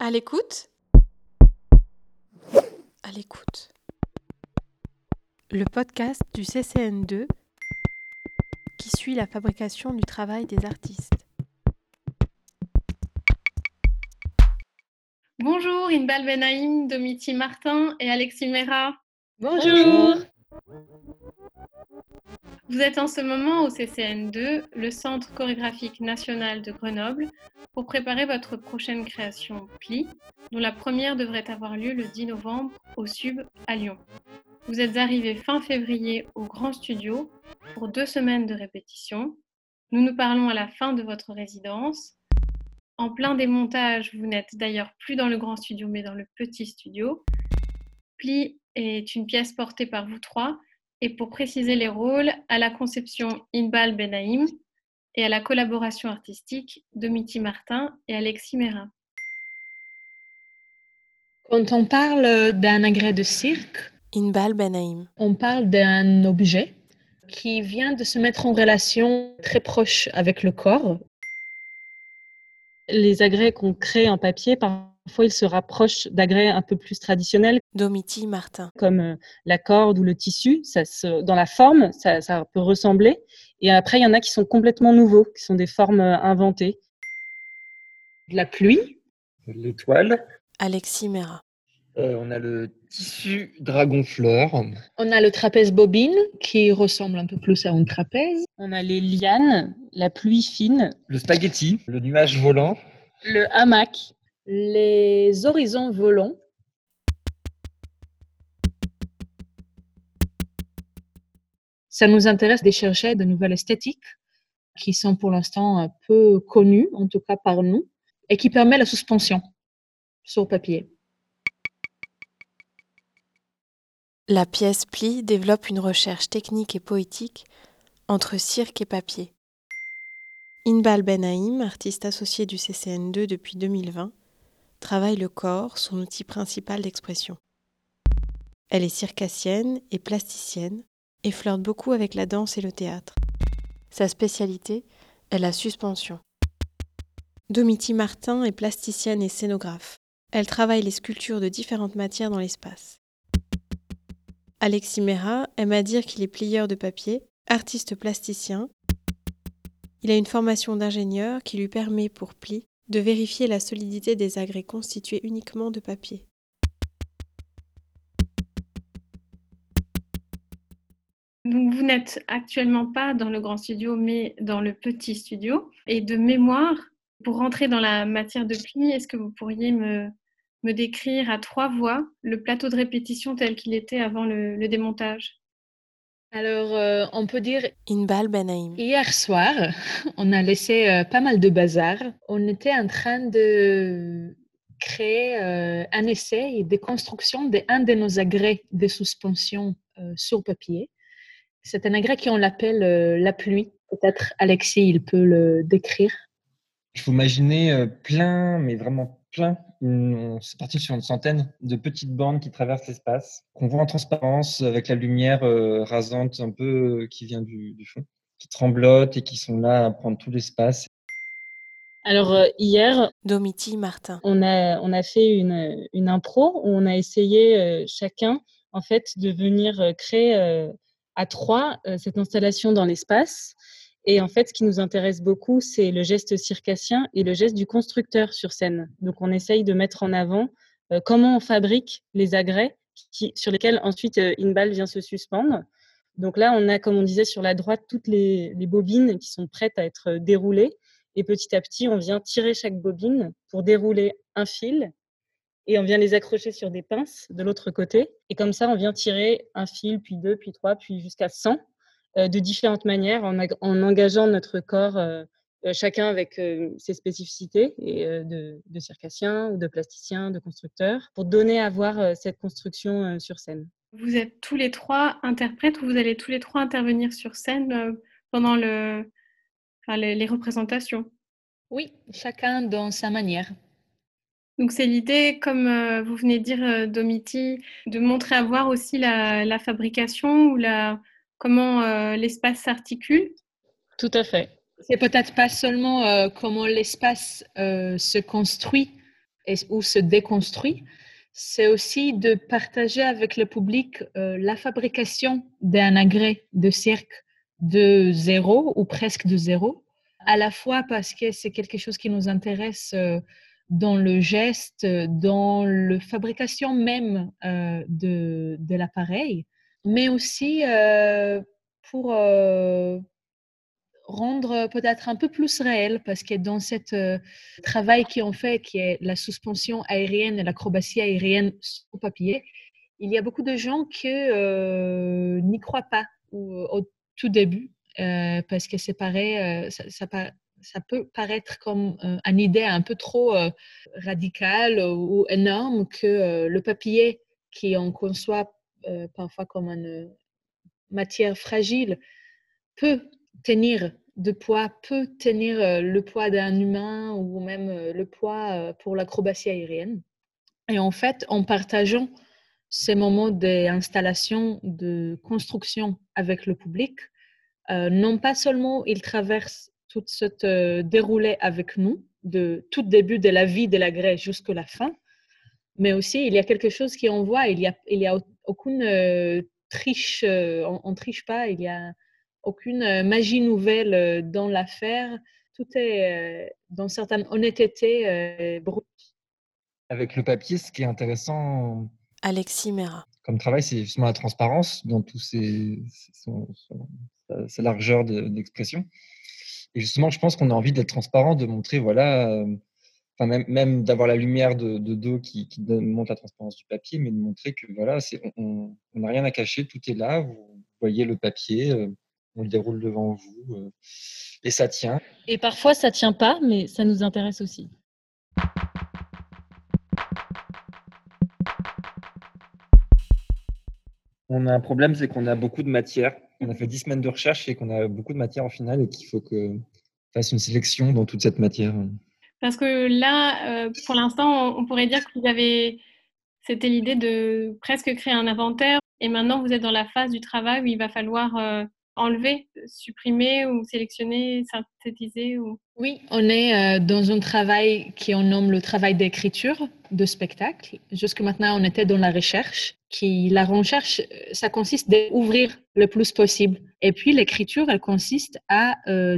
À l'écoute À l'écoute. Le podcast du CCN2 qui suit la fabrication du travail des artistes. Bonjour Inbal Benaïm, Domiti Martin et Alexis Mera. Bonjour. Vous êtes en ce moment au CCN2, le Centre chorégraphique national de Grenoble, pour préparer votre prochaine création Pli, dont la première devrait avoir lieu le 10 novembre au SUB à Lyon. Vous êtes arrivé fin février au Grand Studio pour deux semaines de répétition. Nous nous parlons à la fin de votre résidence. En plein démontage, vous n'êtes d'ailleurs plus dans le Grand Studio mais dans le Petit Studio. Pli est une pièce portée par vous trois et pour préciser les rôles, à la conception Inbal Benaïm et à la collaboration artistique Domiti Martin et Alexis Mérin. Quand on parle d'un agrès de cirque, Inbal Benaïm. on parle d'un objet qui vient de se mettre en relation très proche avec le corps. Les agrès qu'on crée en papier, parfois ils se rapprochent d'agrès un peu plus traditionnels Domiti Martin. comme euh, la corde ou le tissu. Ça se- dans la forme, ça, ça peut ressembler. Et après, il y en a qui sont complètement nouveaux, qui sont des formes euh, inventées. De la pluie, l'étoile. Alexis Mérin. Euh, on a le tissu dragon-fleur. on a le trapèze bobine qui ressemble un peu plus à un trapèze. On a les lianes, la pluie fine, Le spaghetti. Le nuage volant. le hamac, les horizons volants. Ça nous intéresse de chercher de nouvelles esthétiques qui sont pour l'instant peu connues, en tout cas par nous, et qui permettent la suspension sur papier. La pièce Pli développe une recherche technique et poétique entre cirque et papier. Inbal Benaïm, artiste associé du CCN2 depuis 2020, travaille le corps, son outil principal d'expression. Elle est circassienne et plasticienne et flirte beaucoup avec la danse et le théâtre. Sa spécialité est la suspension. Domiti Martin est plasticienne et scénographe. Elle travaille les sculptures de différentes matières dans l'espace. Alexis Mera aime à dire qu'il est plieur de papier, artiste plasticien. Il a une formation d'ingénieur qui lui permet pour Pli de vérifier la solidité des agrès constitués uniquement de papier. Donc, vous n'êtes actuellement pas dans le grand studio, mais dans le petit studio. Et de mémoire, pour rentrer dans la matière de pli, est-ce que vous pourriez me, décrire à trois voix le plateau de répétition tel qu'il était avant le démontage? Alors, euh, on peut dire Inbal Benaïm. Hier soir, on a laissé euh, pas mal de bazar. On était en train de créer euh, un essai et des constructions d'un de nos agrès de suspension euh, sur papier. C'est un agrès qu'on l'appelle euh, la pluie. Peut-être Alexis, il peut le décrire. Il faut imaginer euh, plein, mais vraiment plein. C'est parti sur une centaine de petites bandes qui traversent l'espace, qu'on voit en transparence avec la lumière euh, rasante un peu euh, qui vient du, du fond, qui tremblotent et qui sont là à prendre tout l'espace. Alors, euh, hier, Domiti Martin. on a, on a fait une, une impro où on a essayé euh, chacun, en fait, de venir créer euh, à trois euh, cette installation dans l'espace. Et en fait, ce qui nous intéresse beaucoup, c'est le geste circassien et le geste du constructeur sur scène. Donc, on essaye de mettre en avant euh, comment on fabrique les agrès sur lesquels ensuite euh, Inbal vient se suspendre. Donc là, on a, comme on disait, sur la droite, toutes les, les bobines qui sont prêtes à être euh, déroulées. Et petit à petit, on vient tirer chaque bobine pour dérouler un fil et on vient les accrocher sur des pinces de l'autre côté. Et comme ça, on vient tirer un fil, puis deux, puis trois, puis jusqu'à 100 euh, de différentes manières en, ag- en engageant notre corps, euh, euh, chacun avec euh, ses spécificités et, euh, de, de circassien ou de plasticien, de constructeur, pour donner à voir euh, cette construction euh, sur scène. Vous êtes tous les trois interprètes ou vous allez tous les trois intervenir sur scène euh, pendant le, enfin, les, les représentations? Oui, chacun dans sa manière. Donc c'est l'idée, comme euh, vous venez de dire, euh, Domiti, de montrer à voir aussi la, la fabrication ou la, comment euh, l'espace s'articule. Tout à fait. C'est peut-être pas seulement euh, comment l'espace euh, se construit et, ou se déconstruit, c'est aussi de partager avec le public la fabrication d'un agrès de cirque de zéro ou presque de zéro, à la fois parce que c'est quelque chose qui nous intéresse dans le geste, dans la fabrication même euh, de, de l'appareil, mais aussi euh, pour euh, rendre peut-être un peu plus réel, parce que dans ce travail qu'on fait, qui est la suspension aérienne et l'acrobatie aérienne au papier, il y a beaucoup de gens qui n'y croient pas au, tout début, parce que c'est pareil, ça, peut paraître comme euh, une idée un peu trop euh, radicale ou énorme que euh, le papier, qui on conçoit parfois comme une matière fragile, peut tenir de poids, peut tenir le poids d'un humain ou même le poids pour l'acrobatie aérienne. Et en fait, en partageant ces moments d'installation, de construction avec le public, non pas seulement ils traversent toute cette euh, déroulée avec nous, de tout début de la vie de la Grèce jusqu'à la fin. Mais aussi, il y a quelque chose qui on voit, il n'y a, il y a aucune euh, triche, euh, on ne triche pas, il n'y a aucune magie nouvelle dans l'affaire. Tout est dans certaine honnêteté brute. Avec le papier, ce qui est intéressant. Alexis Mera. Comme travail, c'est justement la transparence dans tous ces, sa largeur d'expression. Et justement, je pense qu'on a envie d'être transparent, de montrer, voilà, euh, enfin même, même d'avoir la lumière de, dos qui, qui montre la transparence du papier, mais de montrer que voilà, on n'a rien à cacher, tout est là. Vous voyez le papier, euh, on le déroule devant vous euh, et ça tient. Et parfois, ça tient pas, mais ça nous intéresse aussi. On a un problème, c'est qu'on a beaucoup de matière on a fait dix semaines de recherche et qu'on a beaucoup de matière en finale et qu'il faut que fasse une sélection dans toute cette matière. Parce que là, euh, pour l'instant, on pourrait dire que vous avez, c'était l'idée de presque créer un inventaire et maintenant vous êtes dans la phase du travail où il va falloir euh, enlever, supprimer ou sélectionner, synthétiser ou... Oui, on est euh, dans un travail qui on nomme le travail d'écriture de spectacle. Jusque maintenant, on était dans la recherche. Qui la recherche, ça consiste d'ouvrir le plus possible. Et puis l'écriture, elle consiste à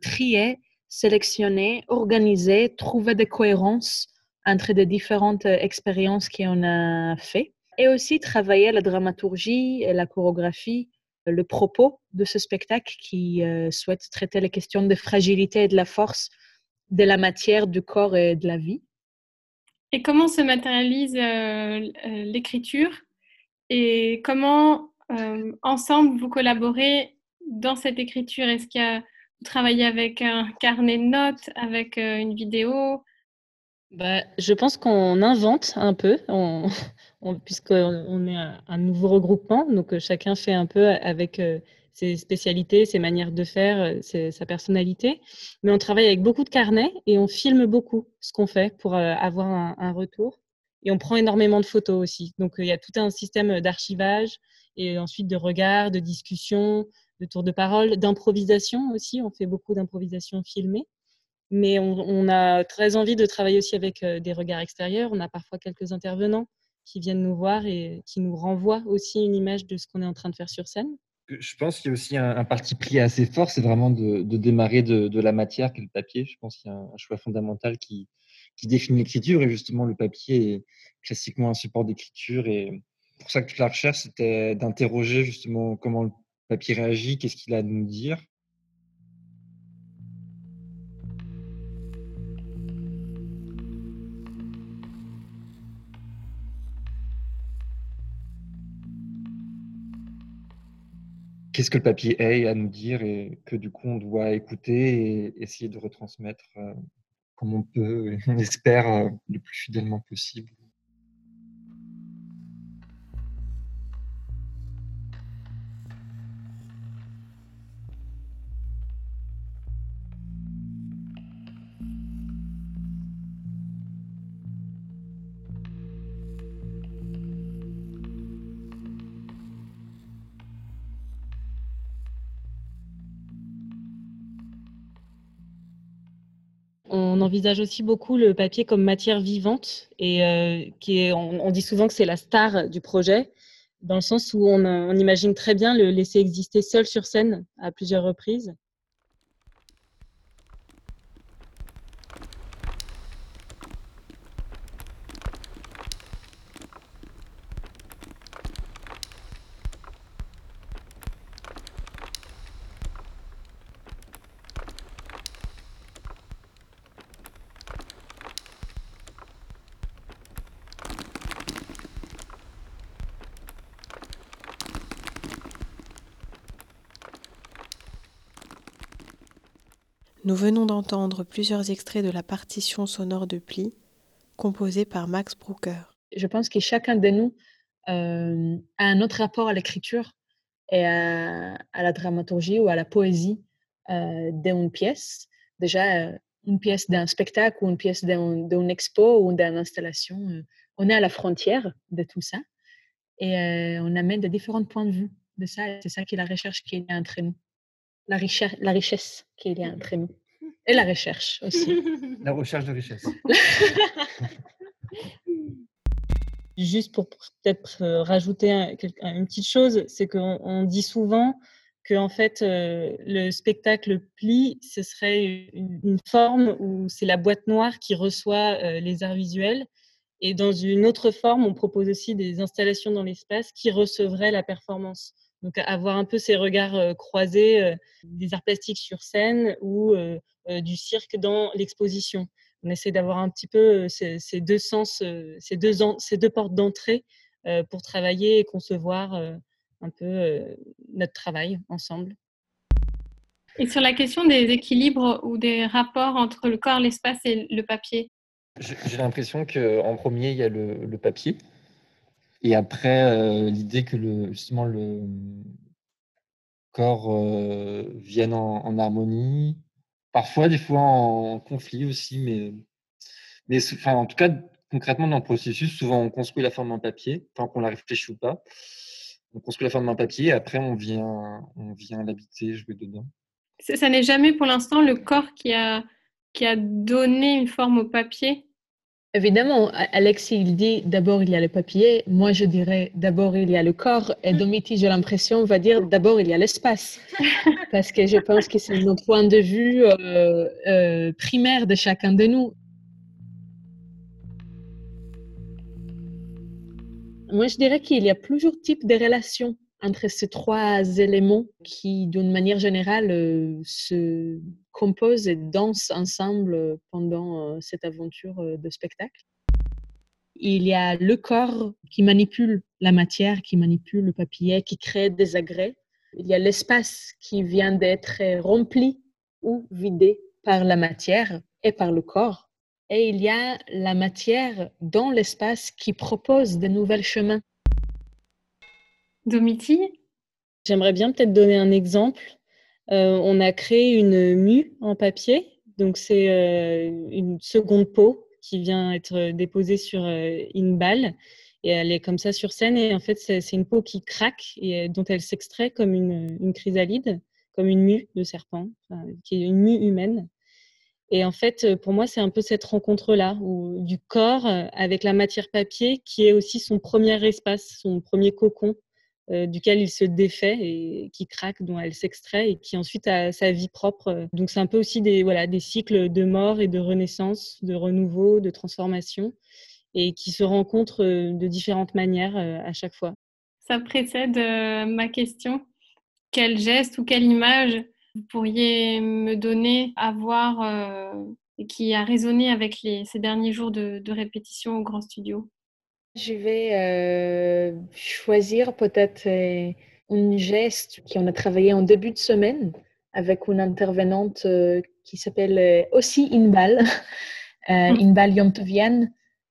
trier, sélectionner, organiser, trouver des cohérences entre les différentes euh, expériences qu'on a fait. Et aussi travailler la dramaturgie et la chorégraphie le propos de ce spectacle qui euh, souhaite traiter les questions de fragilité et de la force de la matière, du corps et de la vie. Et comment se matérialise euh, euh, l'écriture? Et comment ensemble vous collaborez dans cette écriture? Est-ce que vous travaillez avec un carnet de notes, avec une vidéo? Bah, je pense qu'on invente un peu, puisqu'on est un, nouveau regroupement, donc euh, chacun fait un peu avec euh, ses spécialités, ses manières de faire, euh, sa personnalité. Mais on travaille avec beaucoup de carnets et on filme beaucoup ce qu'on fait pour avoir un, un, retour. Et on prend énormément de photos aussi. Donc il y a tout un système d'archivage et ensuite de regard, de discussion, de tour de parole, d'improvisation aussi. On fait beaucoup d'improvisation filmée. Mais on, a très envie de travailler aussi avec euh, des regards extérieurs. On a parfois quelques intervenants qui viennent nous voir et qui nous renvoient aussi une image de ce qu'on est en train de faire sur scène. Je pense qu'il y a aussi un, parti pris assez fort, c'est vraiment de, démarrer de, la matière qu'est le papier. Je pense qu'il y a un, choix fondamental qui, définit l'écriture et justement le papier est classiquement un support d'écriture et pour ça que toute la recherche c'était d'interroger justement comment le papier réagit, qu'est-ce qu'il a à nous dire? Qu'est-ce que le papier est à nous dire et que du coup on doit écouter et essayer de retransmettre euh, comme on peut et on espère euh, le plus fidèlement possible? On envisage aussi beaucoup le papier comme matière vivante et qui est, on, dit souvent que c'est la star du projet, dans le sens où on, imagine très bien le laisser exister seul sur scène à plusieurs reprises. Nous venons d'entendre plusieurs extraits de la partition sonore de Pli, composée par Max Brucker. Je pense que chacun de nous euh, a un autre rapport à l'écriture et à, la dramaturgie ou à la poésie euh, d'une pièce. Déjà, euh, une pièce d'un spectacle ou une pièce d'une expo ou d'une installation, on est à la frontière de tout ça et on amène de différents points de vue de ça. C'est ça qui est la recherche qui est entre nous la, richesse, la richesse qu'il y a entre nous. Et la recherche aussi. La recherche de richesse. Juste pour peut-être euh, rajouter une petite chose, c'est qu'on dit souvent que en fait euh, le spectacle pli, ce serait une, forme où c'est la boîte noire qui reçoit euh, les arts visuels, et dans une autre forme, on propose aussi des installations dans l'espace qui recevraient la performance. Donc avoir un peu ces regards croisés des arts plastiques sur scène ou du cirque dans l'exposition. On essaie d'avoir un petit peu ces, deux sens, ces deux, ces deux portes d'entrée pour travailler et concevoir un peu notre travail ensemble. Et sur la question des équilibres ou des rapports entre le corps, l'espace et le papier? J'ai l'impression qu'en premier, il y a le papier et après, euh, l'idée que le, justement le corps euh, vienne en, harmonie, parfois, des fois en conflit aussi, mais, mais en tout cas, concrètement, dans le processus, souvent on construit la forme en papier, tant qu'on la réfléchit ou pas. On construit la forme en papier et après on vient, on vient l'habiter, jouer dedans. Ça, n'est jamais pour l'instant le corps qui a, qui a donné une forme au papier? Évidemment, Alexis, il dit d'abord il y a le papier, moi je dirais d'abord il y a le corps, et Domiti, j'ai l'impression, va dire d'abord il y a l'espace. Parce que je pense que c'est notre point de vue euh, euh, primaire de chacun de nous. Moi je dirais qu'il y a plusieurs types de relations entre ces trois éléments qui, d'une manière générale, euh, se composent et dansent ensemble pendant euh, cette aventure euh, de spectacle. Il y a le corps qui manipule la matière, qui manipule le papier, qui crée des agrès. Il y a l'espace qui vient d'être rempli ou vidé par la matière et par le corps. Et il y a la matière dans l'espace qui propose de nouveaux chemins Domiti J'aimerais bien peut-être donner un exemple. Euh, on a créé une mue en papier. Donc, c'est euh, une seconde peau qui vient être déposée sur euh, une balle. Et elle est comme ça sur scène. Et en fait, c'est une peau qui craque et dont elle s'extrait comme une, chrysalide, comme une mue de serpent, qui est une mue humaine. Et en fait, pour moi, c'est un peu cette rencontre-là, du corps avec la matière papier, qui est aussi son premier espace, son premier cocon, euh, duquel il se défait et qui craque, dont elle s'extrait et qui ensuite a sa vie propre. Donc c'est un peu aussi des, voilà, des cycles de mort et de renaissance, de renouveau, de transformation et qui se rencontrent euh, de différentes manières euh, à chaque fois. Ça précède ma question. Quel geste ou quelle image vous pourriez me donner à voir qui a résonné avec les, ces derniers jours de, de répétition au Grand Studio? Je vais euh, choisir peut-être euh, un geste qu'on a travaillé en début de semaine avec une intervenante euh, qui s'appelle aussi Inbal, mm. Inbal Yomtovian,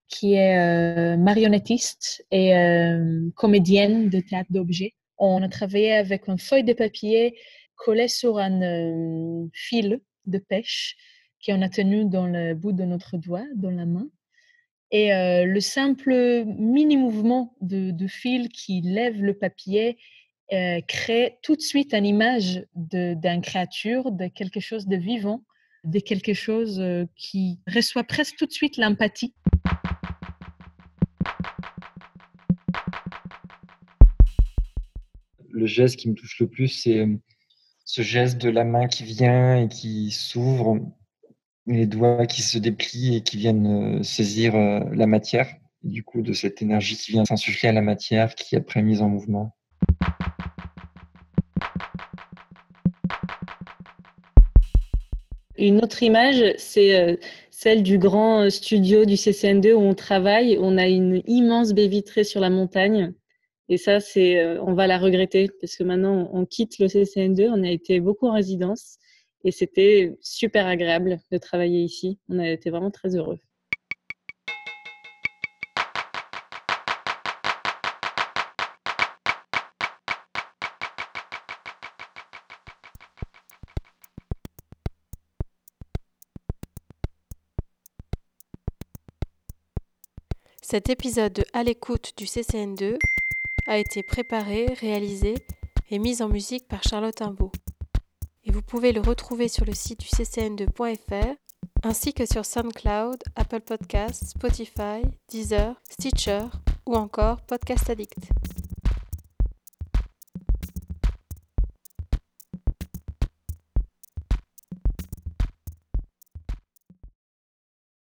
qui est marionnettiste et comédienne de théâtre d'objets. On a travaillé avec une feuille de papier collée sur un fil de pêche qu'on a tenu dans le bout de notre doigt, dans la main. Et euh, le simple mini-mouvement de, fil qui lève le papier euh, crée tout de suite une image d'une créature, de quelque chose de vivant de quelque chose euh, qui reçoit presque tout de suite l'empathie. Le geste qui me touche le plus, c'est ce geste de la main qui vient et qui s'ouvre, les doigts qui se déplient et qui viennent euh, saisir la matière. du coup, de cette énergie qui vient s'insuffler à la matière qui est après mise en mouvement. Une autre image, c'est euh, celle du grand euh, studio du CCN2 où on travaille. On a une immense baie vitrée sur la montagne. Et ça, c'est, euh, on va la regretter parce que maintenant, on quitte le CCN2. On a été beaucoup en résidence et c'était super agréable de travailler ici. On a été vraiment très heureux. Cet épisode de À l'écoute du CCN2 a été préparé, réalisé et mis en musique par Charlotte Imbeau. Et vous pouvez le retrouver sur le site du ccn2.fr ainsi que sur SoundCloud, Apple Podcasts, Spotify, Deezer, Stitcher ou encore Podcast Addict.